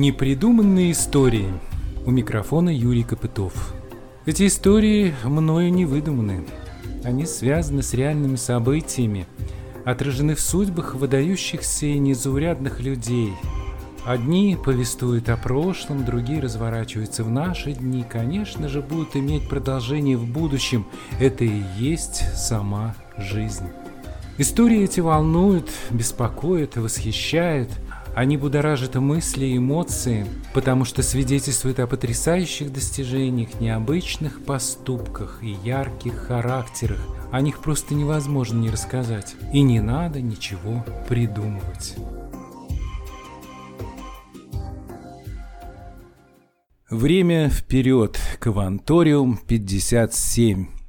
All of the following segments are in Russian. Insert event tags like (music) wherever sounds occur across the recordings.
Непридуманные истории. У микрофона Юрий Копытов. Эти истории мною не выдуманы. Они связаны с реальными событиями, отражены в судьбах выдающихся и незаурядных людей. Одни повествуют о прошлом, другие разворачиваются в наши дни, конечно же, будут иметь продолжение в будущем. Это и есть сама жизнь. Истории эти волнуют, беспокоят, восхищают – они будоражат мысли эмоции, потому что свидетельствуют о потрясающих достижениях, необычных поступках и ярких характерах. О них просто невозможно не рассказать. И не надо ничего придумывать. Время вперед. Кванториум 57.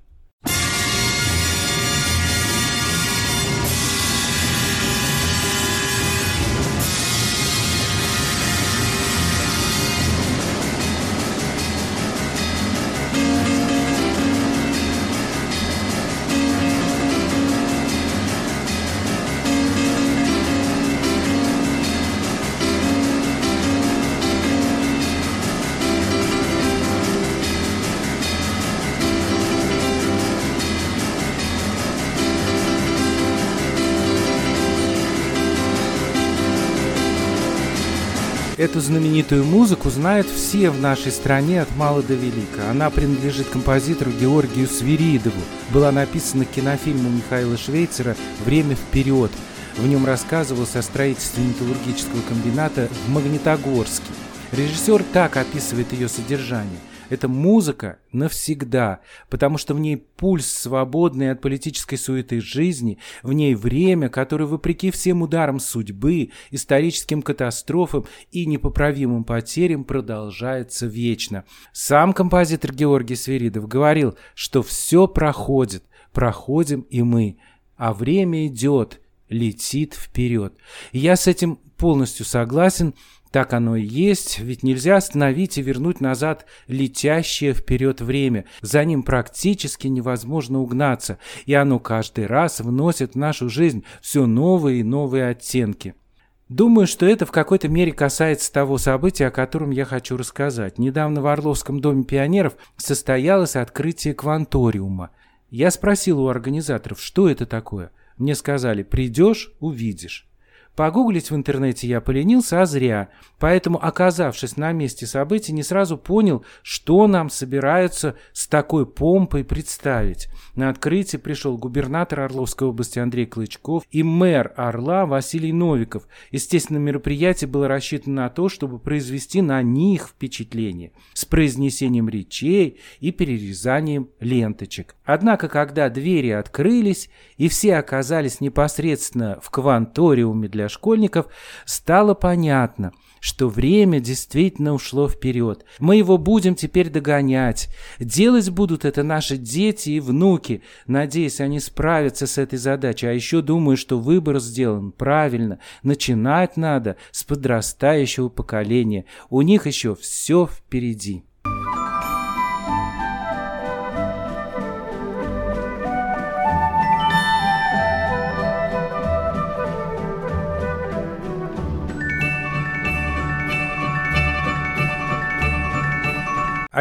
Эту знаменитую музыку знают все в нашей стране от мала до велика. Она принадлежит композитору Георгию Свиридову. Была написана к кинофильму Михаила Швейцера «Время вперед». В нем рассказывалось о строительстве металлургического комбината в Магнитогорске. Режиссер так описывает ее содержание – это музыка навсегда, потому что в ней пульс свободный от политической суеты жизни, в ней время, которое, вопреки всем ударам судьбы, историческим катастрофам и непоправимым потерям, продолжается вечно. Сам композитор Георгий Свиридов говорил, что все проходит, проходим и мы, а время идет, летит вперед. я с этим полностью согласен, так оно и есть, ведь нельзя остановить и вернуть назад летящее вперед время. За ним практически невозможно угнаться, и оно каждый раз вносит в нашу жизнь все новые и новые оттенки. Думаю, что это в какой-то мере касается того события, о котором я хочу рассказать. Недавно в Орловском доме пионеров состоялось открытие кванториума. Я спросил у организаторов, что это такое. Мне сказали, придешь – увидишь. Погуглить в интернете я поленился, а зря. Поэтому, оказавшись на месте событий, не сразу понял, что нам собираются с такой помпой представить. На открытие пришел губернатор Орловской области Андрей Клычков и мэр Орла Василий Новиков. Естественно, мероприятие было рассчитано на то, чтобы произвести на них впечатление с произнесением речей и перерезанием ленточек. Однако, когда двери открылись и все оказались непосредственно в кванториуме для школьников, стало понятно, что время действительно ушло вперед. Мы его будем теперь догонять. Делать будут это наши дети и внуки. Надеюсь, они справятся с этой задачей. А еще думаю, что выбор сделан правильно. Начинать надо с подрастающего поколения. У них еще все впереди.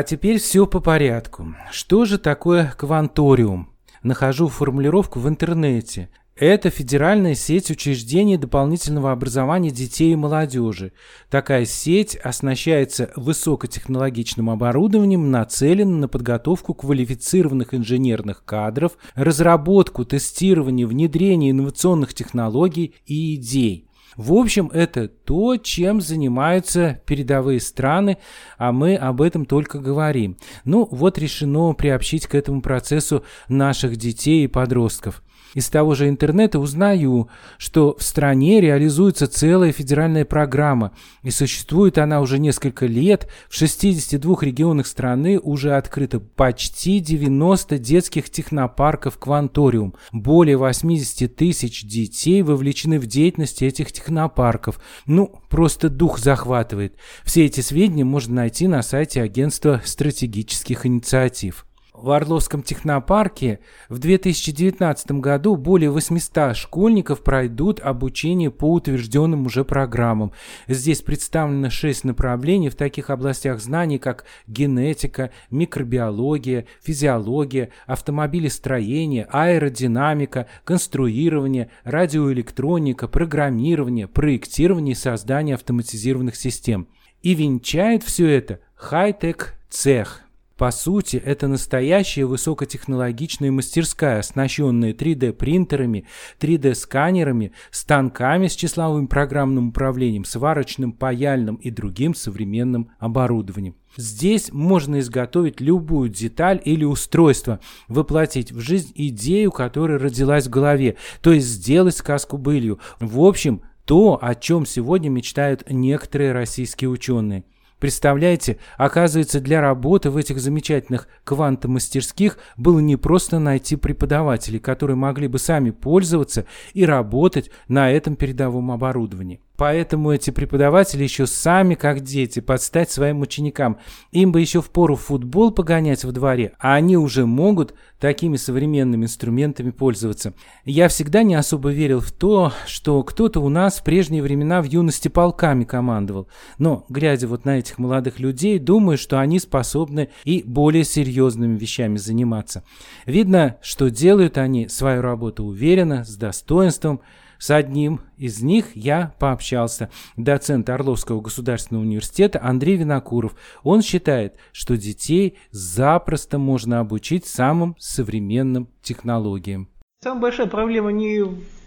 А теперь все по порядку. Что же такое кванториум? Нахожу формулировку в интернете. Это федеральная сеть учреждений дополнительного образования детей и молодежи. Такая сеть оснащается высокотехнологичным оборудованием, нацеленным на подготовку квалифицированных инженерных кадров, разработку, тестирование, внедрение инновационных технологий и идей. В общем, это то, чем занимаются передовые страны, а мы об этом только говорим. Ну, вот решено приобщить к этому процессу наших детей и подростков. Из того же интернета узнаю, что в стране реализуется целая федеральная программа, и существует она уже несколько лет. В 62 регионах страны уже открыто почти 90 детских технопарков «Кванториум». Более 80 тысяч детей вовлечены в деятельность этих технопарков. Ну, просто дух захватывает. Все эти сведения можно найти на сайте Агентства стратегических инициатив. В Орловском технопарке в 2019 году более 800 школьников пройдут обучение по утвержденным уже программам. Здесь представлено 6 направлений в таких областях знаний, как генетика, микробиология, физиология, автомобилестроение, аэродинамика, конструирование, радиоэлектроника, программирование, проектирование и создание автоматизированных систем. И венчает все это хай-тек цех – по сути, это настоящая высокотехнологичная мастерская, оснащенная 3D-принтерами, 3D-сканерами, станками с числовым программным управлением, сварочным, паяльным и другим современным оборудованием. Здесь можно изготовить любую деталь или устройство, воплотить в жизнь идею, которая родилась в голове, то есть сделать сказку былью. В общем, то, о чем сегодня мечтают некоторые российские ученые. Представляете, оказывается, для работы в этих замечательных квантомастерских было не просто найти преподавателей, которые могли бы сами пользоваться и работать на этом передовом оборудовании. Поэтому эти преподаватели еще сами, как дети, подстать своим ученикам. Им бы еще в пору футбол погонять во дворе, а они уже могут такими современными инструментами пользоваться. Я всегда не особо верил в то, что кто-то у нас в прежние времена в юности полками командовал. Но, глядя вот на этих молодых людей, думаю, что они способны и более серьезными вещами заниматься. Видно, что делают они свою работу уверенно, с достоинством, с одним из них я пообщался. Доцент Орловского государственного университета Андрей Винокуров. Он считает, что детей запросто можно обучить самым современным технологиям. Самая большая проблема не,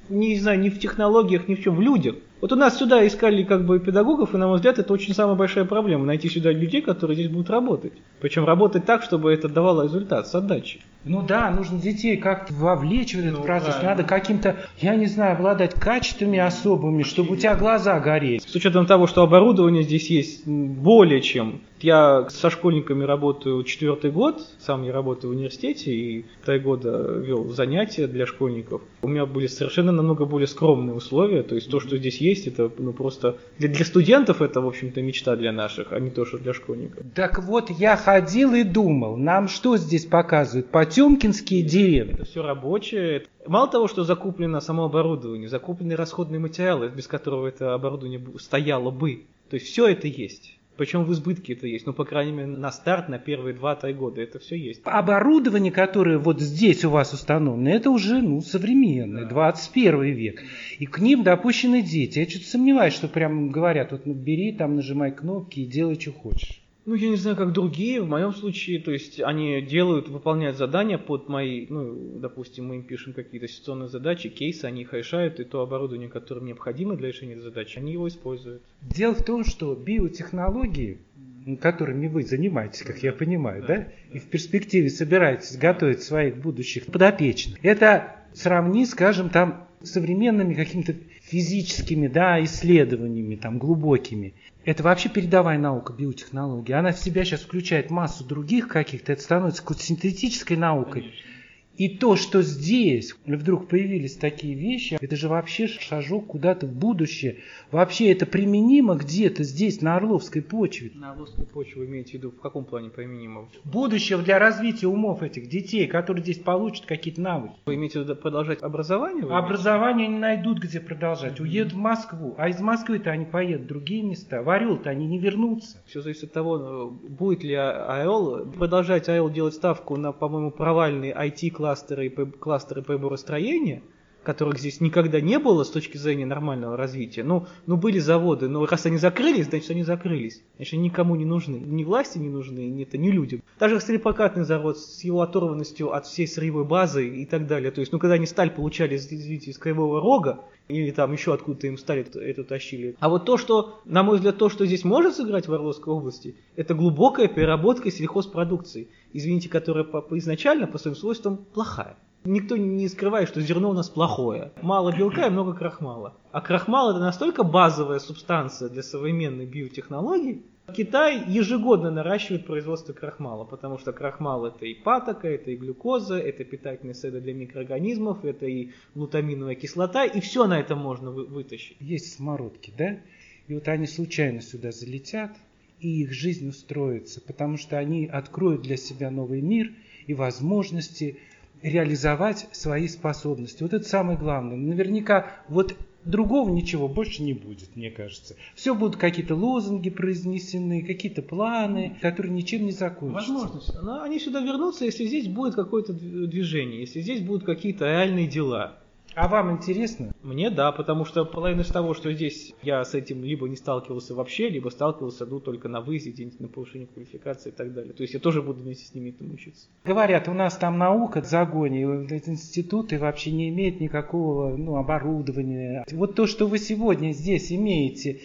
не знаю, не в технологиях, ни в чем, в людях. Вот у нас сюда искали как бы педагогов, и, на мой взгляд, это очень самая большая проблема, найти сюда людей, которые здесь будут работать. Причем работать так, чтобы это давало результат с отдачей. Ну да, нужно детей как-то вовлечь в этот ну, процесс. Правильно. Надо каким-то, я не знаю, обладать качествами особыми, чтобы у тебя глаза горели. С учетом того, что оборудование здесь есть более чем. Я со школьниками работаю четвертый год, сам я работаю в университете и три года вел занятия для школьников. У меня были совершенно намного более скромные условия, то есть то, что здесь есть, это ну просто для, для студентов это, в общем-то, мечта для наших, а не то, что для школьников. Так вот, я ходил и думал, нам что здесь показывают? Потемкинские деревни. Это все рабочее. Мало того, что закуплено само оборудование, закуплены расходные материалы, без которого это оборудование стояло бы. То есть все это есть. Причем в избытке это есть. Ну, по крайней мере, на старт, на первые 2-3 года это все есть. Оборудование, которое вот здесь у вас установлено, это уже ну, современное, да. 21 век. И к ним допущены дети. Я что-то сомневаюсь, что прям говорят, вот ну, бери, там нажимай кнопки и делай, что хочешь. Ну, я не знаю, как другие. В моем случае, то есть они делают, выполняют задания под мои, ну, допустим, мы им пишем какие-то ситуационные задачи, кейсы, они их решают, и то оборудование, которое необходимо для решения задачи, они его используют. Дело в том, что биотехнологии, которыми вы занимаетесь, как я понимаю, да, да? и в перспективе собираетесь готовить своих будущих подопечных, это сравни, скажем, там современными какими-то физическими да, исследованиями, там, глубокими. Это вообще передовая наука, биотехнология. Она в себя сейчас включает массу других каких-то. Это становится какой-то синтетической наукой. Конечно. И то, что здесь вдруг появились такие вещи, это же вообще шажок куда-то в будущее. Вообще это применимо где-то здесь, на Орловской почве. На Орловской почве вы имеете в виду в каком плане применимо? Будущее для развития умов этих детей, которые здесь получат какие-то навыки. Вы имеете в виду продолжать образование? Образование не найдут, где продолжать. Уедут в Москву. А из Москвы-то они поедут в другие места. В Орел-то они не вернутся. Все зависит от того, будет ли Орел продолжать Орел делать ставку на, по-моему, провальный IT-класс кластеры, кластеры приборостроения, которых здесь никогда не было с точки зрения нормального развития. Ну, ну были заводы, но раз они закрылись, значит они закрылись. Значит, они никому не нужны. Ни власти не нужны, ни, это, ни людям. Даже стрелепрокатный завод с его оторванностью от всей сырьевой базы и так далее. То есть, ну, когда они сталь получали, извините, из Кривого Рога, или там еще откуда-то им стали это тащили. А вот то, что, на мой взгляд, то, что здесь может сыграть в Орловской области, это глубокая переработка сельхозпродукции, извините, которая по, по изначально по своим свойствам плохая. Никто не скрывает, что зерно у нас плохое. Мало белка и много крахмала. А крахмал это настолько базовая субстанция для современной биотехнологии, Китай ежегодно наращивает производство крахмала, потому что крахмал это и патока, это и глюкоза, это питательные среды для микроорганизмов, это и глутаминовая кислота, и все на это можно вы, вытащить. Есть самородки, да? И вот они случайно сюда залетят, и их жизнь устроится, потому что они откроют для себя новый мир – и возможности реализовать свои способности. Вот это самое главное. Наверняка вот другого ничего больше не будет, мне кажется. Все будут какие-то лозунги произнесены, какие-то планы, которые ничем не закончатся. Возможность. Но они сюда вернутся, если здесь будет какое-то движение, если здесь будут какие-то реальные дела. А вам интересно? Мне да, потому что половина из того, что здесь я с этим либо не сталкивался вообще, либо сталкивался ну, только на выезде, где-нибудь на повышение квалификации и так далее. То есть я тоже буду вместе с ними этому учиться. Говорят, у нас там наука в загоне, институты вообще не имеют никакого ну, оборудования. Вот то, что вы сегодня здесь имеете,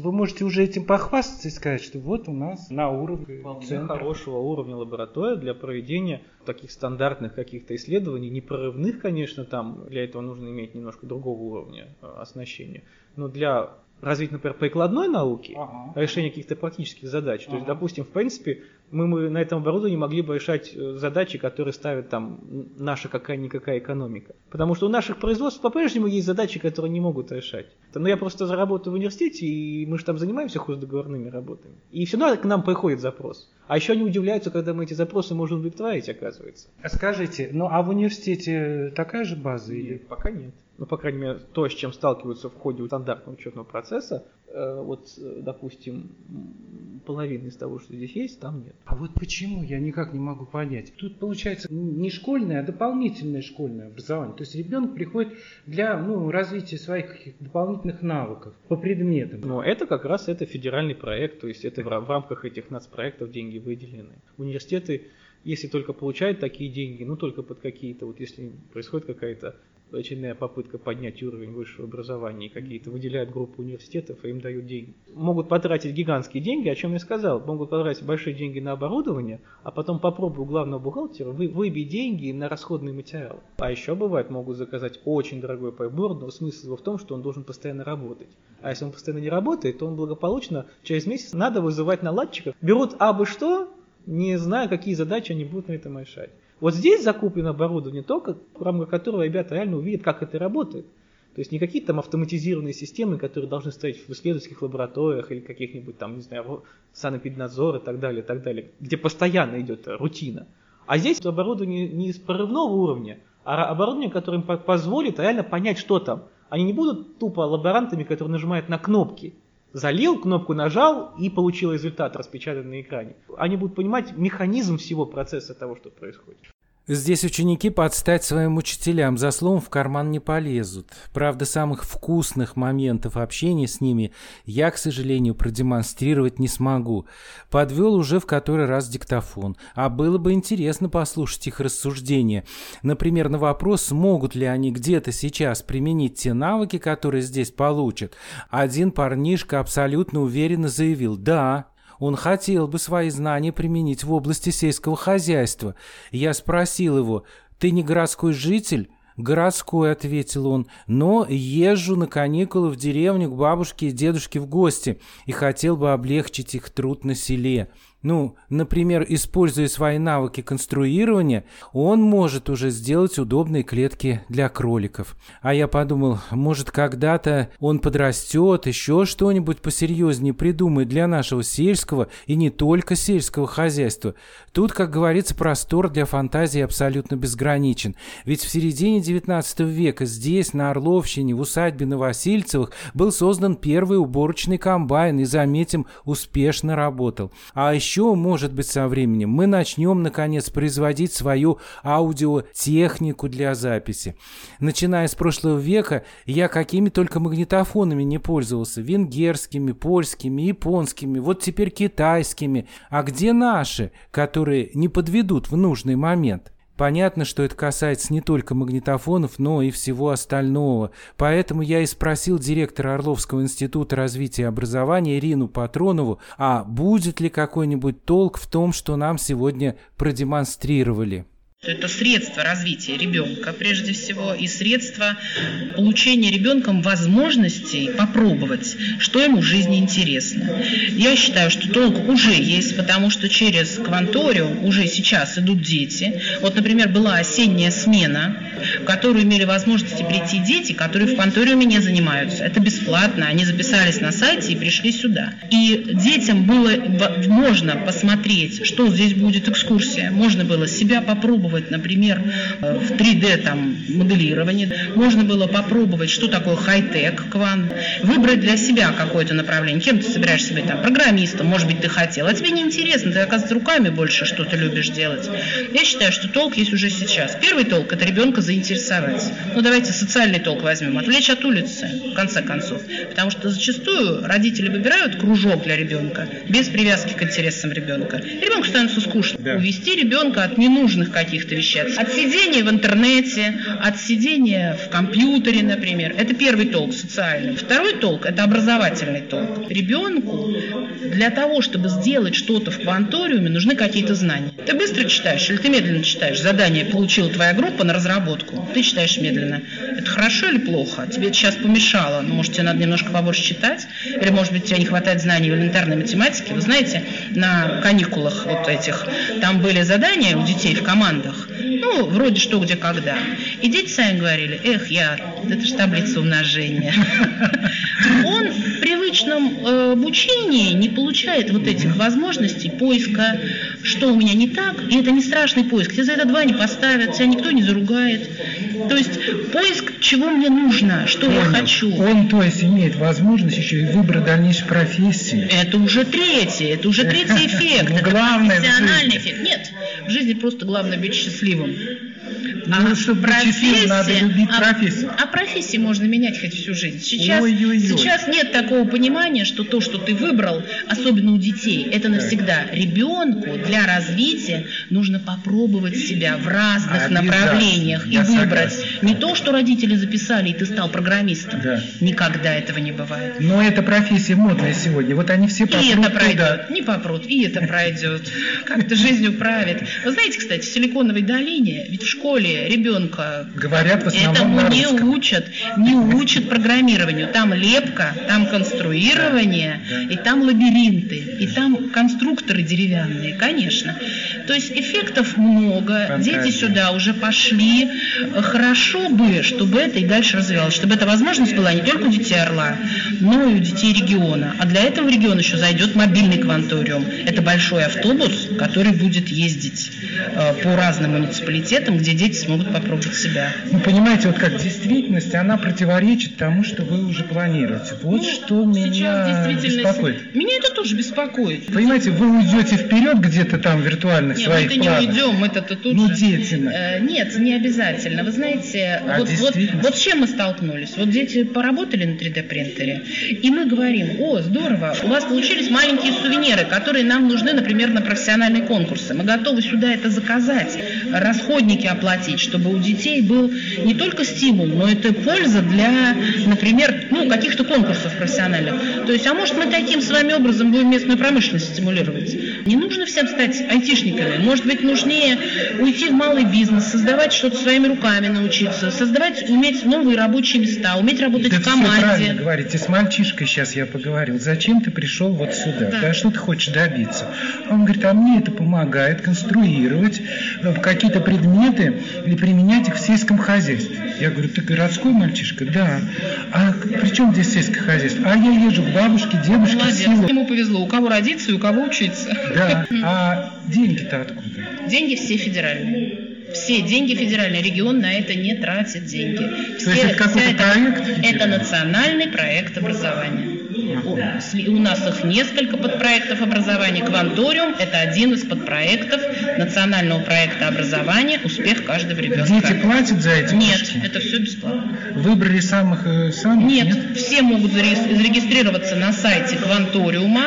вы можете уже этим похвастаться и сказать, что вот у нас на уровне Вполне центра. хорошего уровня лаборатория для проведения таких стандартных каких-то исследований, не прорывных, конечно, там для этого нужно иметь немножко другого уровня э, оснащения, но для развить, например, прикладной науки, Ага. решения каких-то практических задач. То есть, Ага. допустим, в принципе, мы, мы на этом оборудовании могли бы решать э, задачи, которые ставит там наша какая-никакая экономика. Потому что у наших производств по-прежнему есть задачи, которые не могут решать. Но я просто работаю в университете, и мы же там занимаемся хоздоговорными работами. И все равно к нам приходит запрос. А еще они удивляются, когда мы эти запросы можем удовлетворить, оказывается. А скажите, ну а в университете такая же база или? пока нет. Ну, по крайней мере, то, с чем сталкиваются в ходе стандартного учетного процесса, э, вот, э, допустим, половины из того, что здесь есть, там нет. А вот почему, я никак не могу понять. Тут получается не школьное, а дополнительное школьное образование. То есть ребенок приходит для ну, развития своих дополнительных навыков по предметам. Но это как раз это федеральный проект, то есть это в рамках этих нацпроектов деньги выделены. Университеты, если только получают такие деньги, ну только под какие-то, вот если происходит какая-то очередная попытка поднять уровень высшего образования, и какие-то выделяют группы университетов, и им дают деньги. Могут потратить гигантские деньги, о чем я сказал, могут потратить большие деньги на оборудование, а потом попробуй главного бухгалтера вы, выбей деньги на расходные материалы. А еще бывает, могут заказать очень дорогой прибор, но смысл его в том, что он должен постоянно работать. А если он постоянно не работает, то он благополучно через месяц надо вызывать наладчиков. Берут абы что, не зная, какие задачи они будут на этом решать. Вот здесь закуплено оборудование только, в рамках которого ребята реально увидят, как это работает. То есть не какие-то там автоматизированные системы, которые должны стоять в исследовательских лабораториях или каких-нибудь там, не знаю, санэпиднадзор и так далее, и так далее, где постоянно идет рутина. А здесь оборудование не из прорывного уровня, а оборудование, которое им по- позволит реально понять, что там. Они не будут тупо лаборантами, которые нажимают на кнопки. Залил, кнопку нажал и получил результат, распечатанный на экране. Они будут понимать механизм всего процесса того, что происходит. Здесь ученики под стать своим учителям за словом в карман не полезут. Правда, самых вкусных моментов общения с ними я, к сожалению, продемонстрировать не смогу. Подвел уже в который раз диктофон. А было бы интересно послушать их рассуждения. Например, на вопрос, смогут ли они где-то сейчас применить те навыки, которые здесь получат. Один парнишка абсолютно уверенно заявил «Да». Он хотел бы свои знания применить в области сельского хозяйства. Я спросил его, «Ты не городской житель?» «Городской», — ответил он, — «но езжу на каникулы в деревню к бабушке и дедушке в гости и хотел бы облегчить их труд на селе». Ну, например, используя свои навыки конструирования, он может уже сделать удобные клетки для кроликов. А я подумал, может, когда-то он подрастет, еще что-нибудь посерьезнее придумает для нашего сельского и не только сельского хозяйства. Тут, как говорится, простор для фантазии абсолютно безграничен. Ведь в середине 19 века здесь, на Орловщине, в усадьбе Новосильцевых, был создан первый уборочный комбайн и, заметим, успешно работал. А еще, может быть, со временем мы начнем, наконец, производить свою аудиотехнику для записи. Начиная с прошлого века, я какими только магнитофонами не пользовался. Венгерскими, польскими, японскими, вот теперь китайскими. А где наши, которые не подведут в нужный момент? Понятно, что это касается не только магнитофонов, но и всего остального. Поэтому я и спросил директора Орловского института развития и образования Ирину Патронову, а будет ли какой-нибудь толк в том, что нам сегодня продемонстрировали. Это средство развития ребенка, прежде всего, и средство получения ребенком возможностей попробовать, что ему в жизни интересно. Я считаю, что толк уже есть, потому что через кванториум уже сейчас идут дети. Вот, например, была осенняя смена, в которую имели возможности прийти дети, которые в кванториуме не занимаются. Это бесплатно, они записались на сайте и пришли сюда. И детям было можно посмотреть, что здесь будет экскурсия, можно было себя попробовать попробовать, например, э, в 3D там моделирование, можно было попробовать, что такое хай-тек квант, выбрать для себя какое-то направление. Кем ты собираешься быть там? Программистом, может быть, ты хотел. А тебе не интересно, ты, оказывается, руками больше что-то любишь делать. Я считаю, что толк есть уже сейчас. Первый толк – это ребенка заинтересовать. Ну, давайте социальный толк возьмем. Отвлечь от улицы, в конце концов. Потому что зачастую родители выбирают кружок для ребенка без привязки к интересам ребенка. Ребенку становится скучно. Да. Увести ребенка от ненужных каких-то каких-то вещах. От сидения в интернете, от сидения в компьютере, например. Это первый толк социальный. Второй толк – это образовательный толк. Ребенку для того, чтобы сделать что-то в кванториуме, нужны какие-то знания. Ты быстро читаешь или ты медленно читаешь? Задание получила твоя группа на разработку. Ты читаешь медленно. Это хорошо или плохо? Тебе это сейчас помешало. Ну, может, тебе надо немножко побольше читать? Или, может быть, тебе не хватает знаний в элементарной математике? Вы знаете, на каникулах вот этих, там были задания у детей в командах, ну, вроде что, где, когда. И дети сами говорили, эх, я, это же таблица умножения. (laughs) Он в привычном э, обучении не получает вот этих возможностей поиска, что у меня не так, и это не страшный поиск. Тебе за это два не поставят, тебя никто не заругает. То есть поиск, чего мне нужно, что Понял. я хочу. Он, то есть, имеет возможность еще и выбрать дальнейшей профессии. Это уже третий, это уже третий (laughs) эффект. Это профессиональный эффект. Нет, в жизни просто главное быть счастливым. Ну, а чтобы профессия, надо любить а, профессию. А профессии можно менять хоть всю жизнь. Сейчас, ой, ой, ой. сейчас нет такого понимания, что то, что ты выбрал, особенно у детей, это навсегда. Ребенку для развития нужно попробовать себя в разных направлениях и выбрать. Согласен. Не то, что родители записали, и ты стал программистом. Да. Никогда этого не бывает. Но эта профессия модная сегодня. Вот они все попрут И это пройдет. Туда. Не попрут, и это пройдет. Как-то жизнью правит. Вы знаете, кстати, в Силиконовой долине, ведь в школе ребенка говорят в этому не учат, не учат программированию. Там лепка, там конструирование, и там лабиринты, и там конструкторы деревянные, конечно. То есть эффектов много, Фантазия. дети сюда уже пошли. Хорошо бы, чтобы это и дальше развивалось, чтобы эта возможность была не только у детей Орла, но и у детей региона. А для этого в регион еще зайдет мобильный кванториум. Это большой автобус, который будет ездить э, по разным муниципалитетам, где дети смогут попробовать себя. Ну, понимаете, вот как действительность, она противоречит тому, что вы уже планируете. Вот ну, что меня беспокоит. Меня это тоже беспокоит. Понимаете, вы уйдете вперед где-то там виртуально в своих мы планах. не уйдем, мы это тут ну, же... деятельно. Э, нет, не обязательно. Вы знаете, а вот, вот, вот с чем мы столкнулись? Вот дети поработали на 3D принтере, и мы говорим, о, здорово, у вас получились маленькие сувениры, которые нам нужны, например, на профессиональные конкурсы. Мы готовы сюда это заказать, расходники оплатить проводить, чтобы у детей был не только стимул, но это польза для, например, ну, каких-то конкурсов профессиональных. То есть, а может мы таким с вами образом будем местную промышленность стимулировать? Не нужно всем стать айтишниками. Может быть, нужнее уйти в малый бизнес, создавать что-то своими руками научиться, создавать, уметь новые рабочие места, уметь работать да в команде. Вы правильно говорите. С мальчишкой сейчас я поговорил. Зачем ты пришел вот сюда? Да. да что ты хочешь добиться? Он говорит, а мне это помогает конструировать э, какие-то предметы, или применять их в сельском хозяйстве. Я говорю, ты городской мальчишка? Да. А при чем здесь сельское хозяйство? А я езжу к бабушке, дедушке Молодец, село. ему повезло. У кого родиться и у кого учиться. Да. А деньги-то откуда? Деньги все федеральные. Все деньги федеральный регион на это не тратит деньги. Все, То есть это какой-то проект? Это национальный проект образования. У, нас их несколько подпроектов образования. Кванториум – это один из подпроектов национального проекта образования «Успех каждого ребенка». Дети платят за эти Нет, кружки? это все бесплатно. Выбрали самых, э, самых? Нет, нет, все могут зарегистрироваться на сайте Кванториума.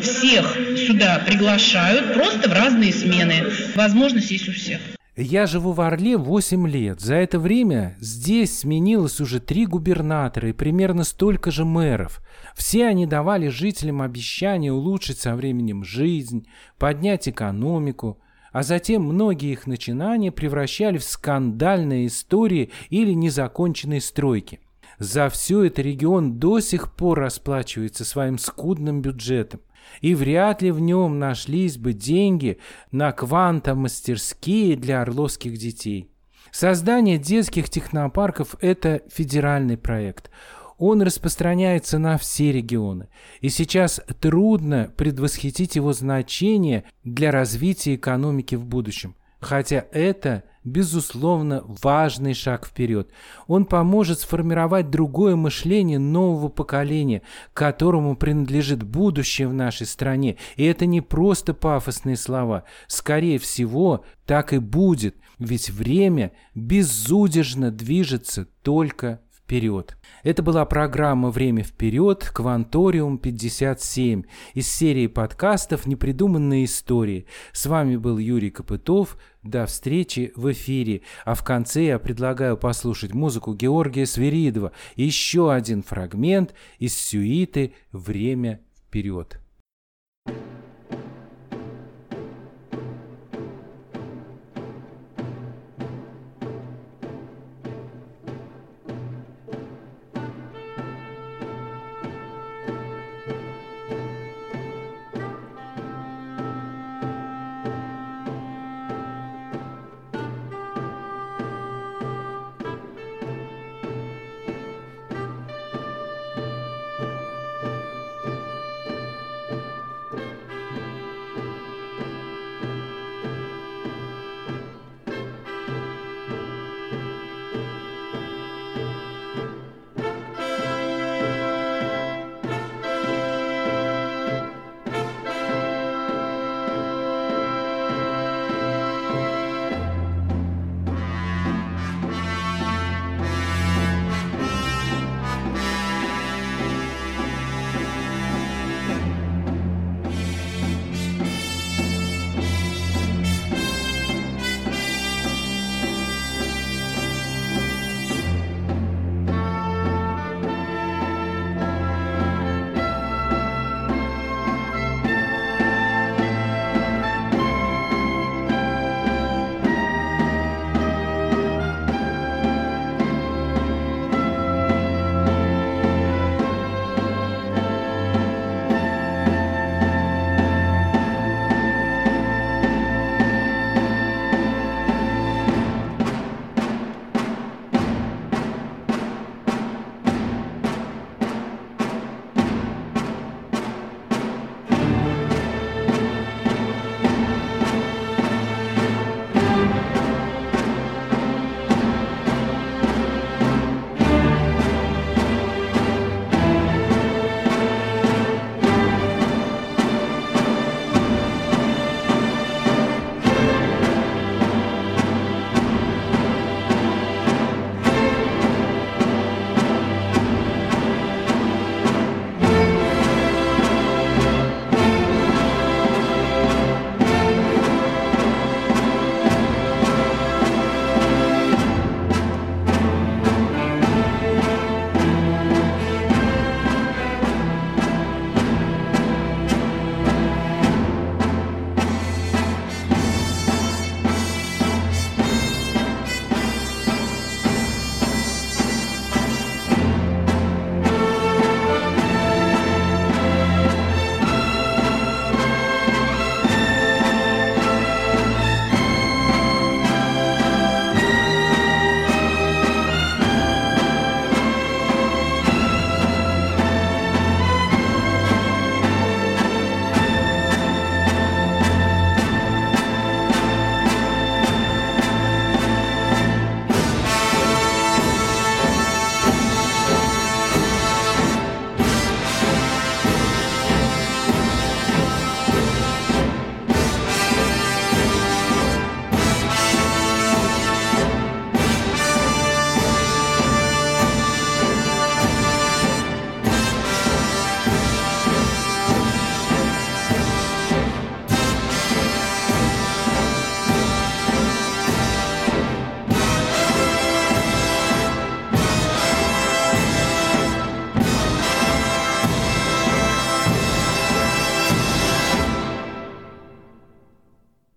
Всех сюда приглашают, просто в разные смены. Возможность есть у всех. Я живу в Орле 8 лет. За это время здесь сменилось уже три губернатора и примерно столько же мэров. Все они давали жителям обещания улучшить со временем жизнь, поднять экономику. а затем многие их начинания превращали в скандальные истории или незаконченные стройки. За все это регион до сих пор расплачивается своим скудным бюджетом. И вряд ли в нем нашлись бы деньги на квантомастерские для орловских детей. Создание детских технопарков – это федеральный проект – он распространяется на все регионы, и сейчас трудно предвосхитить его значение для развития экономики в будущем. Хотя это, безусловно, важный шаг вперед. Он поможет сформировать другое мышление нового поколения, которому принадлежит будущее в нашей стране. И это не просто пафосные слова. Скорее всего, так и будет, ведь время безудержно движется только вперед. Это была программа «Время вперед», Кванториум 57 из серии подкастов «Непридуманные истории». С вами был Юрий Копытов. До встречи в эфире. А в конце я предлагаю послушать музыку Георгия Свиридова. Еще один фрагмент из сюиты «Время вперед».